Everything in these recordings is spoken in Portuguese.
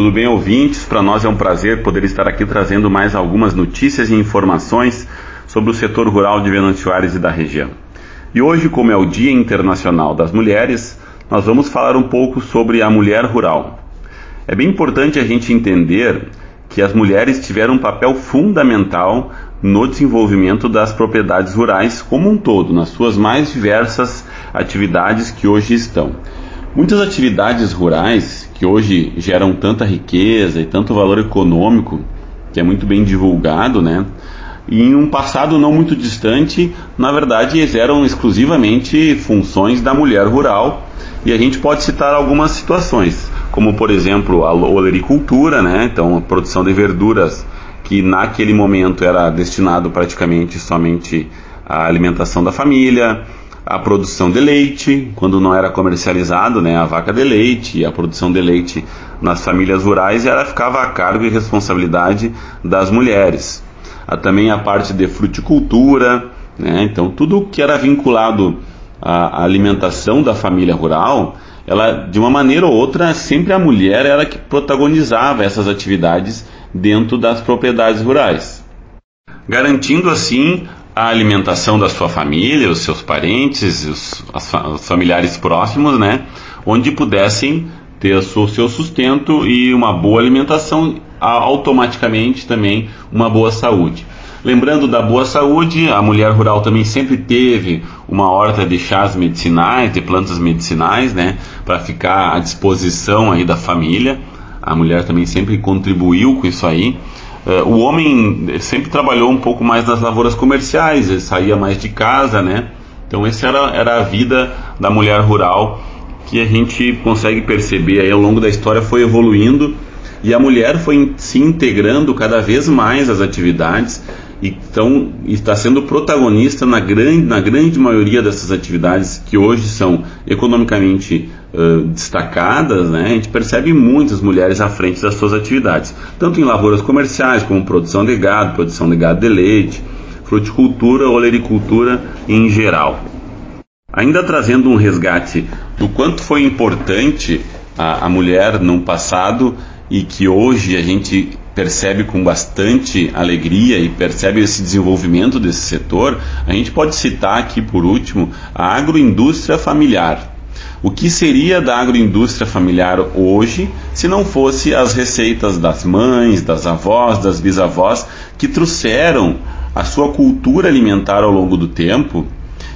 Tudo bem, ouvintes? Para nós é um prazer poder estar aqui trazendo mais algumas notícias e informações sobre o setor rural de Venâncio e da região. E hoje, como é o Dia Internacional das Mulheres, nós vamos falar um pouco sobre a mulher rural. É bem importante a gente entender que as mulheres tiveram um papel fundamental no desenvolvimento das propriedades rurais como um todo, nas suas mais diversas atividades que hoje estão. Muitas atividades rurais que hoje geram tanta riqueza e tanto valor econômico, que é muito bem divulgado, né? Em um passado não muito distante, na verdade, eram exclusivamente funções da mulher rural. E a gente pode citar algumas situações, como por exemplo a olericultura, né? Então, a produção de verduras que naquele momento era destinado praticamente somente à alimentação da família, a produção de leite, quando não era comercializado, né, a vaca de leite e a produção de leite nas famílias rurais, ela ficava a cargo e responsabilidade das mulheres. Há também a parte de fruticultura, né, então tudo que era vinculado à alimentação da família rural, ela de uma maneira ou outra sempre a mulher era que protagonizava essas atividades dentro das propriedades rurais, garantindo assim a alimentação da sua família, os seus parentes, os, os familiares próximos, né, onde pudessem ter o seu sustento e uma boa alimentação, automaticamente também uma boa saúde. Lembrando da boa saúde, a mulher rural também sempre teve uma horta de chás medicinais, de plantas medicinais, né, para ficar à disposição aí da família. A mulher também sempre contribuiu com isso aí. Uh, o homem sempre trabalhou um pouco mais nas lavouras comerciais, ele saía mais de casa, né? Então essa era, era a vida da mulher rural que a gente consegue perceber aí ao longo da história foi evoluindo e a mulher foi se integrando cada vez mais às atividades então está sendo protagonista na grande, na grande maioria dessas atividades que hoje são economicamente destacadas, né? a gente percebe muitas mulheres à frente das suas atividades, tanto em lavouras comerciais como produção de gado, produção de gado de leite, fruticultura, olericultura em geral. Ainda trazendo um resgate do quanto foi importante a, a mulher no passado e que hoje a gente percebe com bastante alegria e percebe esse desenvolvimento desse setor, a gente pode citar aqui por último a agroindústria familiar. O que seria da agroindústria familiar hoje se não fosse as receitas das mães, das avós, das bisavós que trouxeram a sua cultura alimentar ao longo do tempo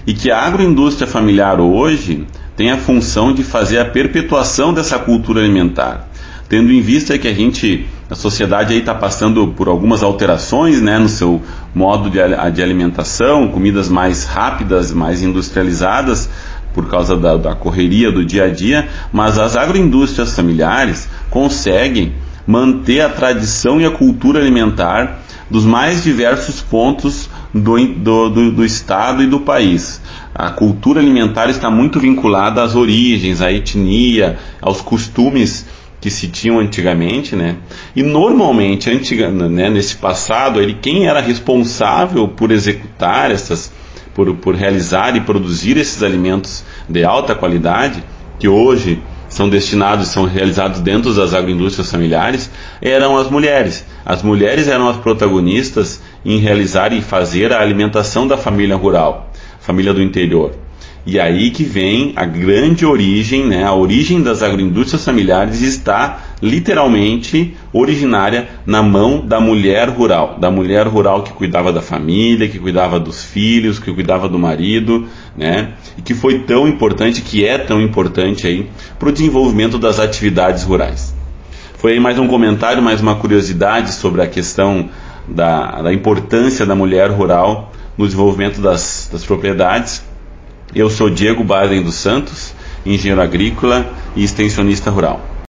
e que a agroindústria familiar hoje tem a função de fazer a perpetuação dessa cultura alimentar? Tendo em vista que a gente, a sociedade aí está passando por algumas alterações, né, no seu modo de, de alimentação, comidas mais rápidas, mais industrializadas, por causa da, da correria do dia a dia, mas as agroindústrias familiares conseguem manter a tradição e a cultura alimentar dos mais diversos pontos do, do, do, do, estado e do país. A cultura alimentar está muito vinculada às origens, à etnia, aos costumes que se tinham antigamente, né? E normalmente, antiga, né, nesse passado, ele quem era responsável por executar essas, por, por realizar e produzir esses alimentos de alta qualidade, que hoje são destinados, são realizados dentro das agroindústrias familiares, eram as mulheres. As mulheres eram as protagonistas em realizar e fazer a alimentação da família rural, família do interior. E aí que vem a grande origem, né? A origem das agroindústrias familiares está literalmente originária na mão da mulher rural, da mulher rural que cuidava da família, que cuidava dos filhos, que cuidava do marido, né? E que foi tão importante, que é tão importante aí para o desenvolvimento das atividades rurais. Foi mais um comentário, mais uma curiosidade sobre a questão da, da importância da mulher rural no desenvolvimento das, das propriedades. Eu sou Diego Baden dos Santos, engenheiro agrícola e extensionista rural.